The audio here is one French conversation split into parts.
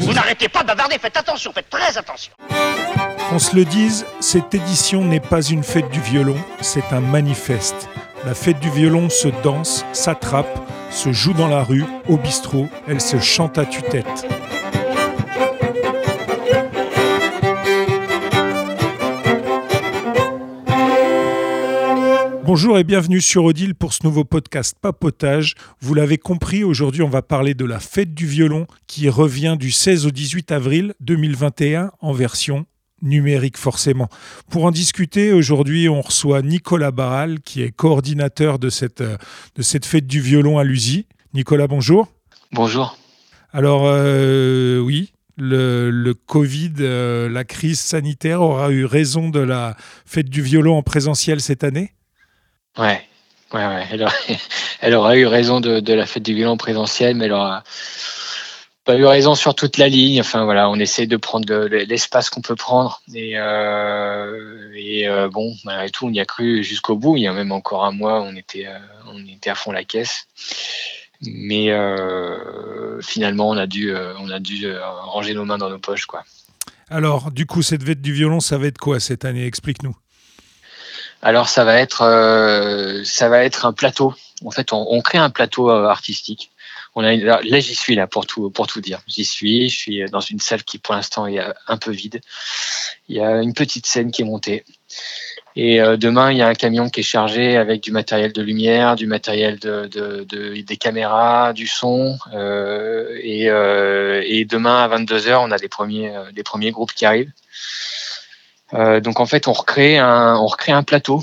Vous n'arrêtez pas de bavarder, faites attention, faites très attention. On se le dise, cette édition n'est pas une fête du violon, c'est un manifeste. La fête du violon se danse, s'attrape, se joue dans la rue, au bistrot, elle se chante à tue-tête. Bonjour et bienvenue sur Odile pour ce nouveau podcast Papotage. Vous l'avez compris, aujourd'hui on va parler de la fête du violon qui revient du 16 au 18 avril 2021 en version numérique forcément. Pour en discuter, aujourd'hui on reçoit Nicolas Barral qui est coordinateur de cette, de cette fête du violon à l'USI. Nicolas, bonjour. Bonjour. Alors euh, oui, le, le Covid, euh, la crise sanitaire aura eu raison de la fête du violon en présentiel cette année? Ouais, ouais, ouais. Elle, aura, eu raison de, la fête du violon présentiel, mais elle aura pas eu raison sur toute la ligne. Enfin voilà, on essaie de prendre l'espace qu'on peut prendre. Et, euh, et euh, bon, malgré tout, on y a cru jusqu'au bout. Il y a même encore un mois, on était, euh, on était à fond la caisse. Mais finalement, on a dû, on a dû ranger nos mains dans nos poches, quoi. Alors, du coup, cette fête du violon, ça va être quoi cette année? Explique-nous. Alors ça va être euh, ça va être un plateau. En fait, on, crée un plateau euh, artistique. On a là, là j'y suis là pour tout pour tout dire. J'y suis. Je suis dans une salle qui pour l'instant est un peu vide. Il y a une petite scène qui est montée. Et euh, demain, il y a un camion qui est chargé avec du matériel de lumière, du matériel de, de, de des caméras, du son. Euh, et, euh, et, demain à 22 h on a les premiers les premiers groupes qui arrivent. Euh, donc en fait, on recrée un, on recrée un plateau,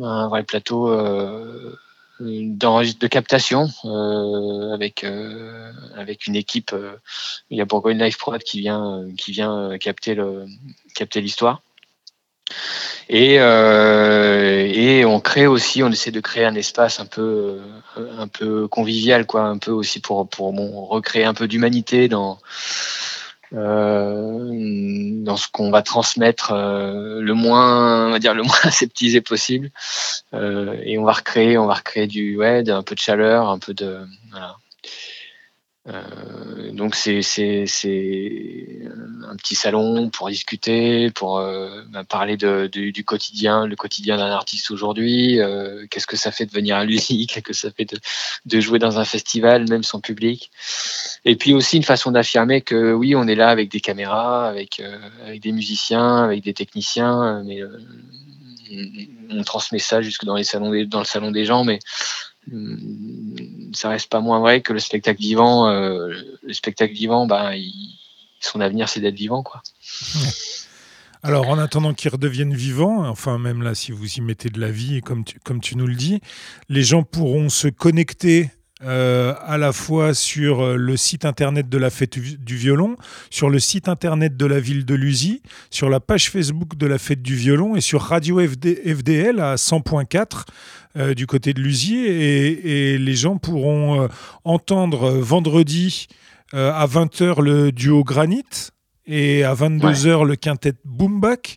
un vrai plateau euh, de captation euh, avec euh, avec une équipe. Euh, il y a Bourgogne Live Prod qui vient qui vient capter le capter l'histoire. Et, euh, et on crée aussi, on essaie de créer un espace un peu, un peu convivial, quoi, un peu aussi pour, pour bon, recréer un peu d'humanité dans, euh, dans ce qu'on va transmettre euh, le moins, on va dire le moins aseptisé possible. Euh, et on va recréer, on va recréer du, ouais, un peu de chaleur, un peu de, voilà. Euh, donc c'est c'est un petit salon pour discuter, pour euh, bah, parler de, de, du quotidien, le quotidien d'un artiste aujourd'hui. Euh, Qu'est-ce que ça fait de venir à l'USI Qu'est-ce que ça fait de, de jouer dans un festival, même sans public Et puis aussi une façon d'affirmer que oui, on est là avec des caméras, avec euh, avec des musiciens, avec des techniciens, mais euh, on transmet ça jusque dans les salons dans le salon des gens, mais ça reste pas moins vrai que le spectacle vivant, euh, le spectacle vivant, il, son avenir c'est d'être vivant, quoi. Alors, en attendant qu'il redevienne vivant, enfin même là, si vous y mettez de la vie, comme comme tu nous le dis, les gens pourront se connecter euh, à la fois sur euh, le site internet de la fête du violon, sur le site internet de la ville de Lusy, sur la page Facebook de la fête du violon et sur Radio FD, FDL à 100.4 euh, du côté de Lusy. Et, et, les gens pourront euh, entendre vendredi euh, à 20h le duo Granit et à 22h ouais. le quintet Boomback.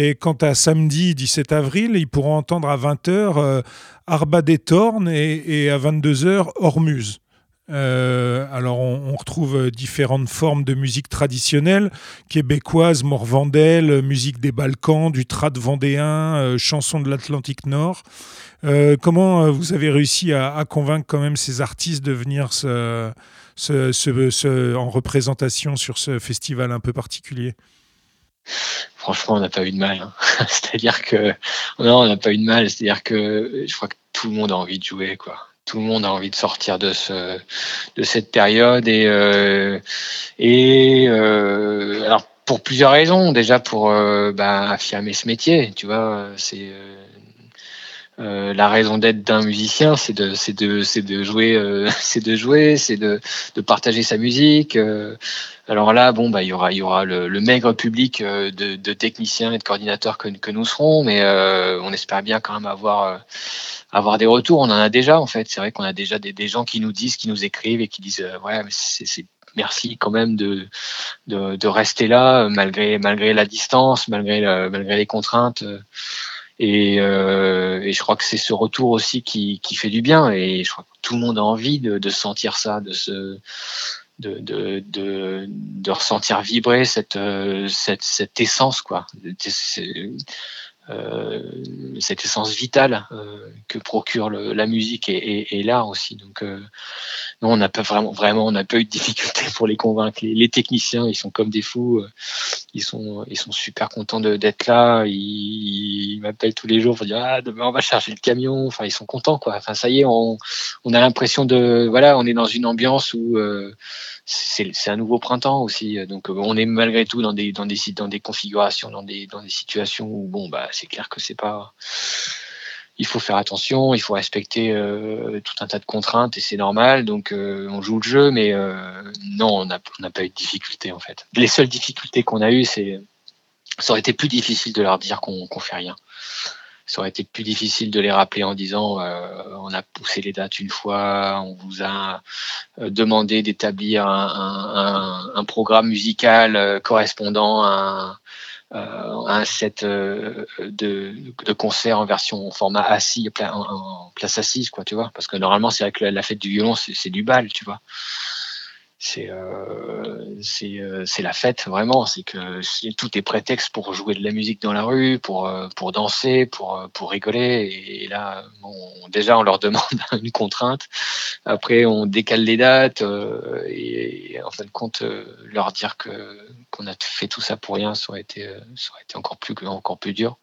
Et quant à samedi 17 avril, ils pourront entendre à 20h euh, Arba des Tornes et, à 22h Hormuz. Euh, alors on, retrouve différentes formes de musique traditionnelle, québécoise, morvandelle, musique des Balkans, du trad vendéen, euh, chansons de l'Atlantique Nord. Euh, comment vous avez réussi à, convaincre quand même ces artistes de venir en représentation sur ce festival un peu particulier? Franchement, on n'a pas eu de mal. Hein. C'est-à-dire que on n'a eu de mal. C'est-à-dire que je crois que tout le monde a envie de jouer. Tout le monde a envie de sortir de ce de cette période et euh, euh, pour plusieurs raisons. Déjà pour euh, bah, affirmer ce métier, tu vois, euh, la raison d'être d'un musicien, c'est de, jouer, euh, c'est de jouer, c'est de, partager sa musique. Euh, alors là, bon, bah, il y aura, le, maigre public de, techniciens et de coordinateurs que, nous serons, mais on espère bien quand même avoir, des retours. On en a déjà, en fait. C'est vrai qu'on a déjà des, gens qui nous disent, qui nous écrivent et qui disent, ouais, c'est merci quand même de, rester là malgré, la distance, malgré, malgré les contraintes Et, je crois que c'est ce retour aussi qui, fait du bien. Et je crois que tout le monde a envie de, sentir ça, de se, de, de, de, ressentir vibrer cette, cette, cette essence, quoi. Euh, cette essence vitale euh, que procure la musique et, l'art aussi. Donc, euh, non, on n'a pas vraiment, vraiment, on n'a pas eu de difficulté pour les convaincre. Les, techniciens, ils sont comme des fous. Ils sont, ils sont super contents d'être là. Ils, m'appellent tous les jours pour dire ah demain on va charger le camion. Enfin, ils sont contents quoi. Enfin, ça y est, on, on a l'impression de, voilà, on est dans une ambiance où c'est un nouveau printemps aussi. Donc on est malgré tout dans des dans des dans des configurations, dans des dans des situations où bon bah c'est clair que c'est pas. Il faut faire attention, il faut respecter euh, tout un tas de contraintes et c'est normal. Donc euh, on joue le jeu, mais euh, non, on n'a pas eu de difficultés en fait. Les seules difficultés qu'on a eues, c'est ça aurait été plus difficile de leur dire qu'on qu fait rien ça aurait été plus difficile de les rappeler en disant on a poussé les dates une fois, on vous a demandé d'établir un, un, programme musical correspondant à un, un set de, de concert en version format assis, en, place assise, quoi, tu vois. Parce que normalement, c'est vrai que la fête du violon, c'est du bal, tu vois c'est euh, euh, c'est la fête vraiment. C'est que tout est prétexte pour jouer de la musique dans la rue pour euh, pour danser pour pour rigoler. Et, là bon, déjà on leur demande une contrainte. Après on décale les dates et, en fin de compte leur dire que qu'on a fait tout ça pour rien ça aurait été ça aurait été encore plus encore plus dur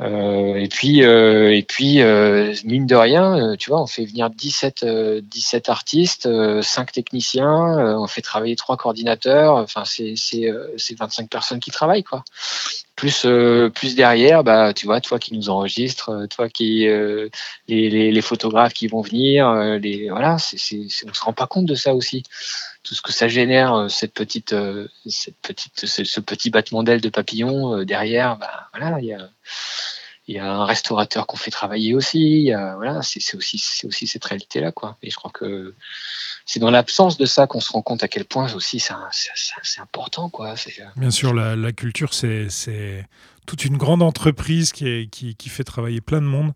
euh, et puis, euh, et puis euh, mine de rien, tu vois, on fait venir 17, 17 artistes, 5 techniciens, on fait travailler trois coordinateurs. Enfin, c'est 25 personnes qui travaillent, quoi. Plus, plus derrière, bah, tu vois, toi qui nous enregistres, toi qui les, les, les, photographes qui vont venir, les voilà, c'est, on se rend pas compte de ça aussi. Tout ce que ça génère, cette petite, cette petite, ce, petit battement d'aile de papillon derrière, bah, voilà, il y a, il y a un restaurateur qu'on fait travailler aussi. voilà, c'est aussi, c'est aussi cette réalité-là, quoi. Et je crois que c'est dans l'absence de ça qu'on se rend compte à quel point aussi c'est important, quoi. Euh, Bien sûr, la, la culture, c'est toute une grande entreprise qui, est, qui, qui, fait travailler plein de monde.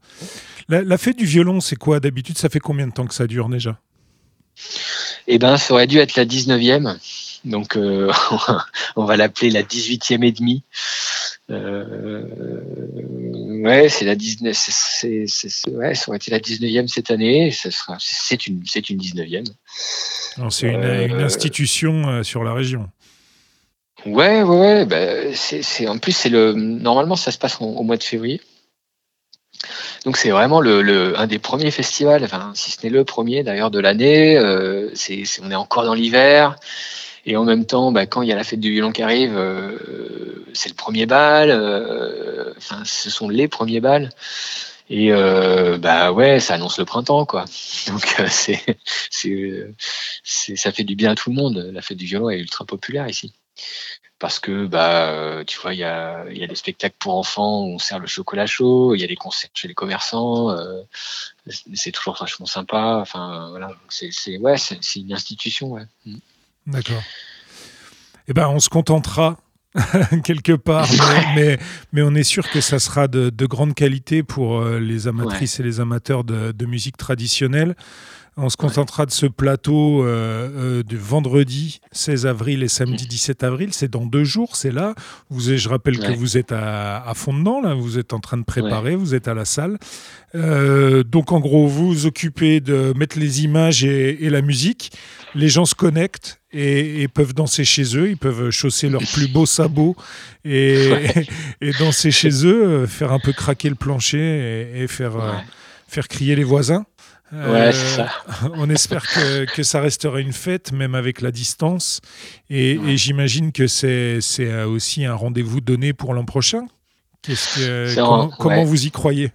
La, la fête du violon, c'est quoi? D'habitude Ça fait combien de temps que ça dure déjà? Eh ben, ça aurait dû être la 19e. Donc, euh, on va l'appeler la 18e et demie. Euh, ouais, c'est la 19, c'est, ouais, ça aurait été la 19e cette année. sera, c'est une, c'est une 19e. c'est une, euh, institution euh, sur la région. Ouais, ouais, ouais. Bah, c'est, en plus, c'est le, normalement, ça se passe au mois de février. Donc c'est vraiment le, le, un des premiers festivals, enfin, si ce n'est le premier d'ailleurs de l'année. Euh, c'est, on est encore dans l'hiver. Et en même temps, bah, quand il y a la fête du violon qui arrive, euh, c'est le premier bal. Euh, enfin, ce sont les premiers bals. Et euh, bah ouais, ça annonce le printemps, quoi. Donc c'est, ça fait du bien à tout le monde. La fête du violon est ultra populaire ici. Parce que bah tu vois, il y a, y a des spectacles pour enfants où on sert le chocolat chaud, il y a des concerts chez les commerçants, c'est toujours vachement sympa. Enfin voilà, c'est, ouais, c'est, une institution, ouais. Mm. D'accord. Eh ben, on se contentera quelque part, mais, mais, on est sûr que ça sera de, grande qualité pour euh, les amatrices et les amateurs de, musique traditionnelle. On se contentera de ce plateau euh, euh, du vendredi 16 avril et samedi 17 avril. C'est dans deux jours, c'est là. Vous, je rappelle que vous êtes à, fond dedans, là. vous êtes en train de préparer, vous êtes à la salle. donc en gros, vous vous occupez de mettre les images et la musique. Les gens se connectent et, peuvent danser chez eux. Ils peuvent chausser leurs plus beaux sabots et, et, danser chez eux, euh, faire un peu craquer le plancher et, faire, euh, faire crier les voisins. Ouais, ça. Euh, on espère que, que, ça restera une fête, même avec la distance. Et, j'imagine que c'est aussi un rendez-vous donné pour l'an prochain. Que, comment, comment vous y croyez?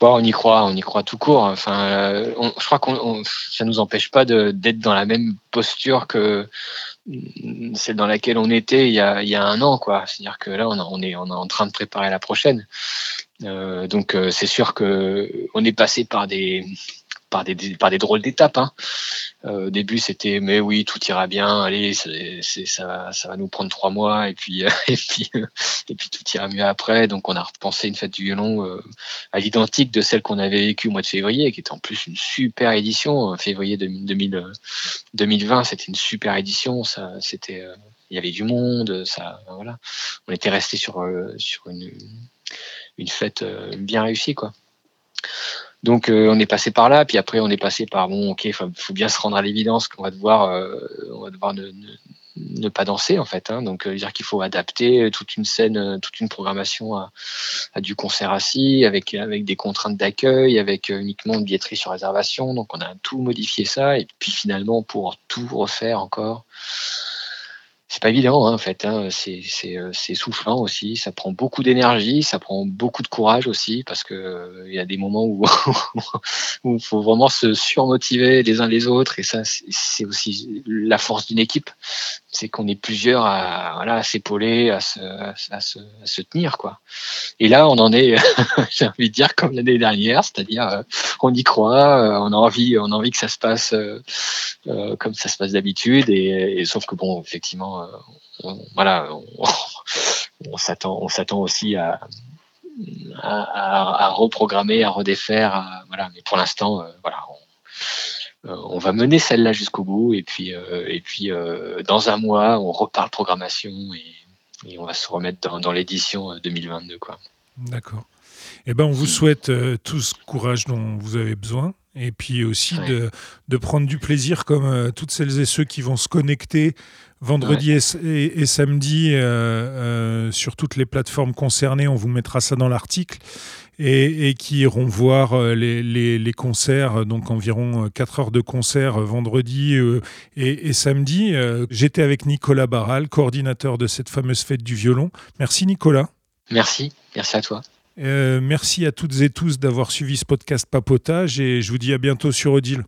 Bon, on y croit, on y croit tout court. Enfin, euh, je crois qu'on, ça nous empêche pas d'être dans la même posture que celle dans laquelle on était il y a, un an. C'est-à-dire que là, on, on, est, on est en train de préparer la prochaine. Euh, donc, euh, c'est sûr que on est passé par des par des, par des drôles d'étapes. Hein. Euh, au début, c'était mais oui, tout ira bien. Allez, ça, va, ça va nous prendre trois mois et puis et puis et puis tout ira mieux après. Donc, on a repensé une fête du violon euh, à l'identique de celle qu'on avait vécue au mois de février, qui était en plus une super édition. Février 2000, 2020, c'était une super édition. C'était il y avait du monde, ça, voilà. On était resté sur sur une une fête bien réussie, quoi. Donc euh, on est passé par là, puis après on est passé par bon, ok, il faut, bien se rendre à l'évidence qu'on va devoir, euh, devoir ne, pas danser en fait. Hein. donc euh, dire qu'il faut adapter toute une scène, toute une programmation à, du concert assis, avec avec des contraintes d'accueil, avec uniquement une billetterie sur réservation. Donc on a tout modifié ça, et puis finalement pour tout refaire encore c'est pas évident hein, en fait. Hein. Euh, c'est soufflant aussi. Ça prend beaucoup d'énergie, ça prend beaucoup de courage aussi parce que euh, il y a des moments où il faut vraiment se surmotiver les uns les autres et ça c'est aussi la force d'une équipe. C'est qu'on est plusieurs à voilà s'épauler, à se, à, se, à se, tenir quoi. Et là on en est, j'ai envie de dire comme l'année dernière, c'est-à-dire euh, on y croit, on a envie, on a envie que ça se passe comme ça se passe d'habitude et, sauf que bon effectivement euh, on, voilà, on, s'attend, on s'attend aussi à, à, reprogrammer, à redéfaire, voilà. Mais pour l'instant, euh, voilà, euh, on, va mener celle-là jusqu'au bout et puis, et puis dans un mois, on reparle programmation et, et on va se remettre dans, l'édition 2022, quoi. D'accord. Eh ben, on vous souhaite tout ce courage dont vous avez besoin et puis aussi de, de, prendre du plaisir comme toutes celles et ceux qui vont se connecter vendredi et, samedi euh, euh, sur toutes les plateformes concernées. On vous mettra ça dans l'article. Et, qui iront voir euh, les, concerts, donc environ 4 heures de concert vendredi et, samedi. J'étais avec Nicolas Barral, coordinateur de cette fameuse fête du violon. Merci Nicolas. Merci, merci à toi. merci à toutes et tous d'avoir suivi ce podcast Papotage et je vous dis à bientôt sur Odile.